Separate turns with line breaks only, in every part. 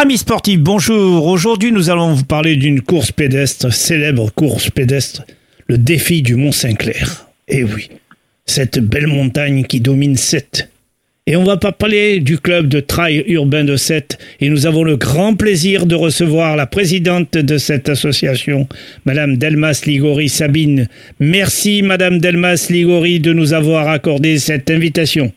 Amis sportifs, bonjour. Aujourd'hui, nous allons vous parler d'une course pédestre, célèbre course pédestre, le défi du Mont Saint-Clair. Eh oui, cette belle montagne qui domine Sète. Et on va pas parler du club de trail urbain de Sète. Et nous avons le grand plaisir de recevoir la présidente de cette association, Madame Delmas Ligori Sabine. Merci, Madame Delmas Ligori, de nous avoir accordé cette invitation.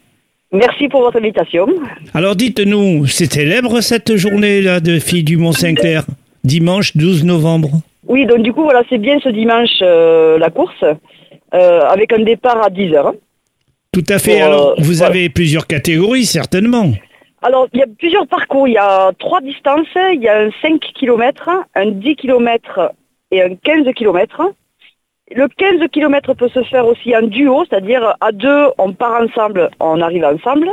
Merci pour votre invitation.
Alors dites-nous, c'est célèbre cette journée-là de filles du Mont-Saint-Clair, dimanche 12 novembre?
Oui, donc du coup, voilà, c'est bien ce dimanche euh, la course, euh, avec un départ à 10h.
Tout à fait.
Pour,
Alors,
euh,
vous
voilà.
avez plusieurs catégories, certainement.
Alors, il y a plusieurs parcours. Il y a trois distances. Il y a un 5 km, un 10 km et un 15 km. Le 15 km peut se faire aussi en duo, c'est-à-dire à deux, on part ensemble, on arrive ensemble.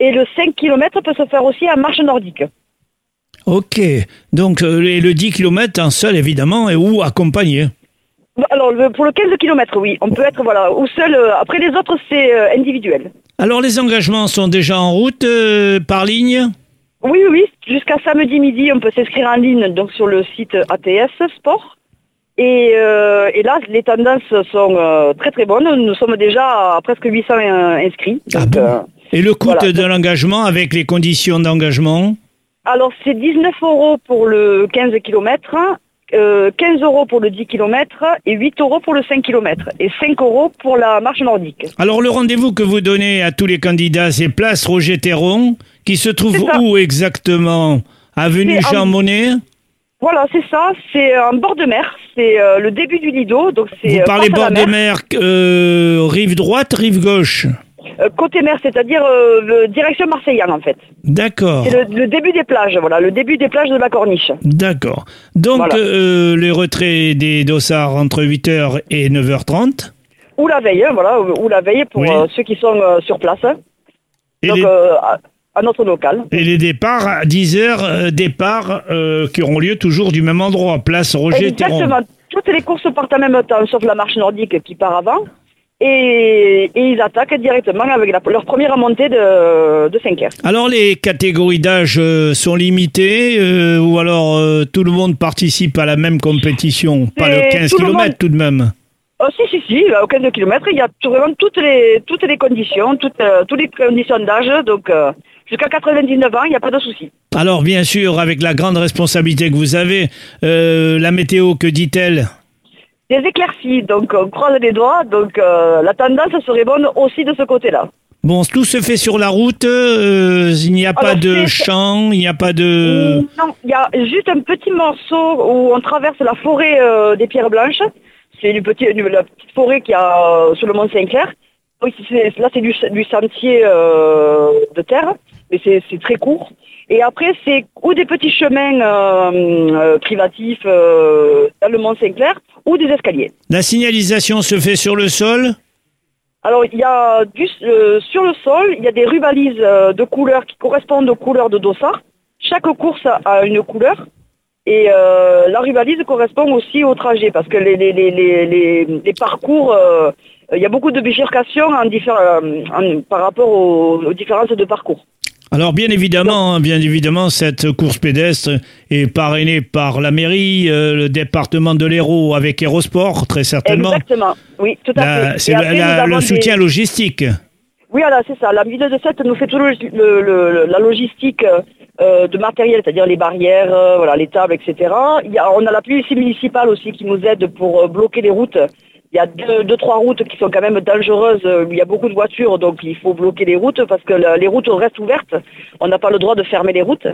Et le 5 km peut se faire aussi en marche nordique.
Ok. Donc, euh, et le 10 km en seul, évidemment, et ou accompagné.
Alors, le- pour le 15 km, oui, on peut être voilà, ou seul. euh, Après, les autres, c'est euh, individuel.
Alors, les engagements sont déjà en route euh, par ligne
Oui, oui, oui. Jusqu'à samedi midi, on peut s'inscrire en ligne donc sur le site ATS Sport. Et, euh, et là, les tendances sont euh, très très bonnes. Nous sommes déjà à presque 800 euh, inscrits.
Ah bon
euh,
Et le coût
voilà.
de l'engagement avec les conditions d'engagement
alors, c'est 19 euros pour le 15 km, euh, 15 euros pour le 10 km et 8 euros pour le 5 km. Et 5 euros pour la marche nordique.
Alors, le rendez-vous que vous donnez à tous les candidats, c'est Place Roger Théron, qui se trouve où exactement? Avenue
en-
Jean Monnet?
Voilà, c'est ça. C'est en bord de mer. C'est euh, le début du Lido. Donc
Vous
euh,
parlez bord de mer, euh, rive droite, rive gauche?
Euh, côté mer, c'est-à-dire euh, le- direction Marseillane en fait.
D'accord.
C'est le, le début des plages, voilà, le début des plages de la Corniche.
D'accord. Donc,
Voilà.
euh, les retraits des dossards entre 8h et 9h30.
Ou la veille, hein, voilà, ou la veille pour
Oui.
euh, ceux qui sont euh, sur place.
Et,
Donc
les,
euh, à, notre local.
et les départs à 10h, euh, départs euh, qui auront lieu toujours du même endroit, place Roger Théron.
Exactement. Toutes les courses partent en même temps, sauf la marche nordique qui part avant. Et, et ils attaquent directement avec la- leur première montée de, de 5 heures.
Alors, les catégories d'âge euh, sont limitées euh, ou alors euh, tout le monde participe à la même compétition? Pas le
C'est
15
tout le
km
monde.
tout de même?
Oh, si, si, si, au 15 km, il y a vraiment toutes les, toutes les conditions, toutes, euh, toutes les conditions d'âge. Donc, euh, jusqu'à 99 ans, il n'y a pas de souci.
Alors, bien sûr, avec la grande responsabilité que vous avez, euh, la météo, que dit-elle?
Des éclaircies, donc on croise les doigts. Donc, euh, la tendance serait bonne aussi de ce côté-là.
Bon, tout se fait sur la route, euh, il n'y a pas de
c'est-
champ, il n'y a pas de...
Non, il y a juste un petit morceau où on traverse la forêt euh, des Pierres Blanches. C'est une petite, une- la petite forêt qu'il y a euh, sur le Mont Saint-Clair. Oui, Là, c'est du, du sentier euh, de terre, mais c'est très court. Et après, c'est ou des petits chemins euh, euh, privatifs euh, dans le Mont Saint-Clair, ou des escaliers.
La signalisation se fait sur le sol
Alors, il y a du, sur le sol, il y a des rubalises de couleurs qui correspondent aux couleurs de dossard. Chaque course a une couleur. Et euh, la rubalise correspond aussi au trajet, parce que les, les, les, les, les, les parcours, euh, il y a beaucoup de bifurcations en euh, en- par rapport aux, aux différences de parcours.
Alors bien évidemment, hein, bien évidemment, cette course pédestre est parrainée par la mairie, euh, le département de l'Hérault avec Aérosport, très certainement.
Exactement, oui, tout à
La-
fait.
C'est le, la-
des-
soutien logistique.
Oui, voilà, c'est ça. La ville de Sète nous fait le- le- la logistique euh, de matériel, c'est-à-dire les barrières, euh, voilà, les tables, etc. Il on a la police municipale aussi qui nous aide pour euh, bloquer les routes. Il y a deux, deux, trois routes qui sont quand même dangereuses. Il y a beaucoup de voitures, donc il faut bloquer les routes parce que les routes restent ouvertes. On n'a pas le droit de fermer les routes.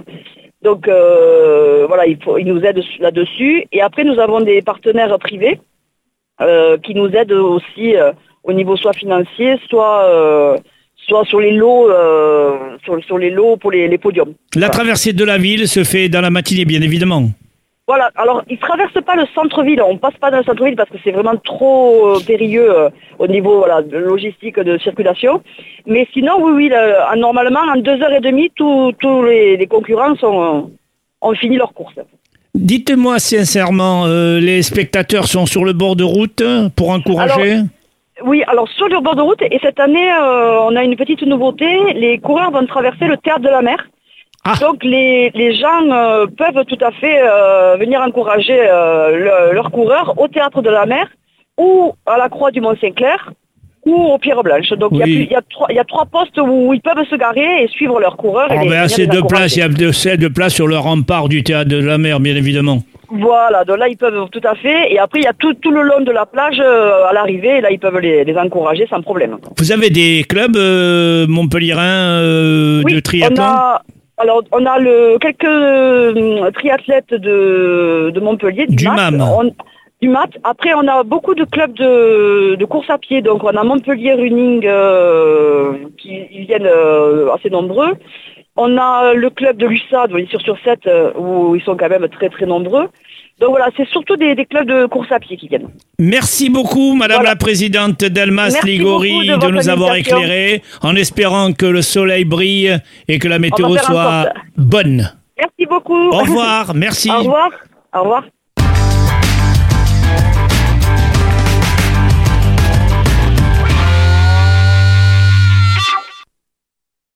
Donc voilà, il, faut, ils nous aident là-dessus. Et après, nous avons des partenaires privés qui nous aident aussi au niveau soit financier, soit soit sur les lots, euh, sur, sur les lots pour les, les podiums.
La
Voilà.
traversée de la ville se fait dans la matinée, bien évidemment.
Voilà, alors ils traversent pas le centre-ville, on passe pas dans le centre-ville parce que c'est vraiment trop euh, périlleux euh, au niveau voilà, de logistique de circulation. Mais sinon, oui, oui, le- normalement, en deux heures et demie, tous les, les concurrents sont, ont fini leur course.
Dites-moi sincèrement, euh, les spectateurs sont sur le bord de route pour encourager
Oui, alors sur le bord de route, et cette année, euh, on a une petite nouveauté, les coureurs vont traverser le théâtre de la mer.
Ah.
Donc les, les gens euh, peuvent tout à fait euh, venir encourager le- leurs coureurs au théâtre de la mer ou à la Croix du Mont-Saint-Clair ou aux Pierres Blanches. Donc il y a
Oui.
y, trois- il y a trois postes où ils peuvent se garer et suivre leurs coureurs.
Oh,
les-
ben, assez de place, il y a assez de place sur le rempart du théâtre de la mer, bien évidemment.
Voilà, donc là ils peuvent tout à fait. Et après il y a tout, tout le long de la plage euh, à l'arrivée, et là ils peuvent les, les encourager sans problème.
Vous avez des clubs euh, montpelliérains euh,
Oui,
de triathlon
on a, alors on a le, quelques euh, triathlètes de, de Montpellier, du,
Du
MAT.
MAM.
On- du MAT. Après on a beaucoup de clubs de, de course à pied, donc on a Montpellier Running euh, qui ils viennent euh, assez nombreux. On a le club de l'USAD, sur sur 7 où ils sont quand même très très nombreux. Donc voilà, c'est surtout des, des clubs de course à pied qui viennent.
Merci beaucoup, Madame
Voilà.
la Présidente Delmas
Merci
Ligori,
de
de, nous avoir éclairés, en espérant que le soleil brille et que la météo soit bonne.
Merci beaucoup.
Au revoir, merci.
Au revoir. Au revoir.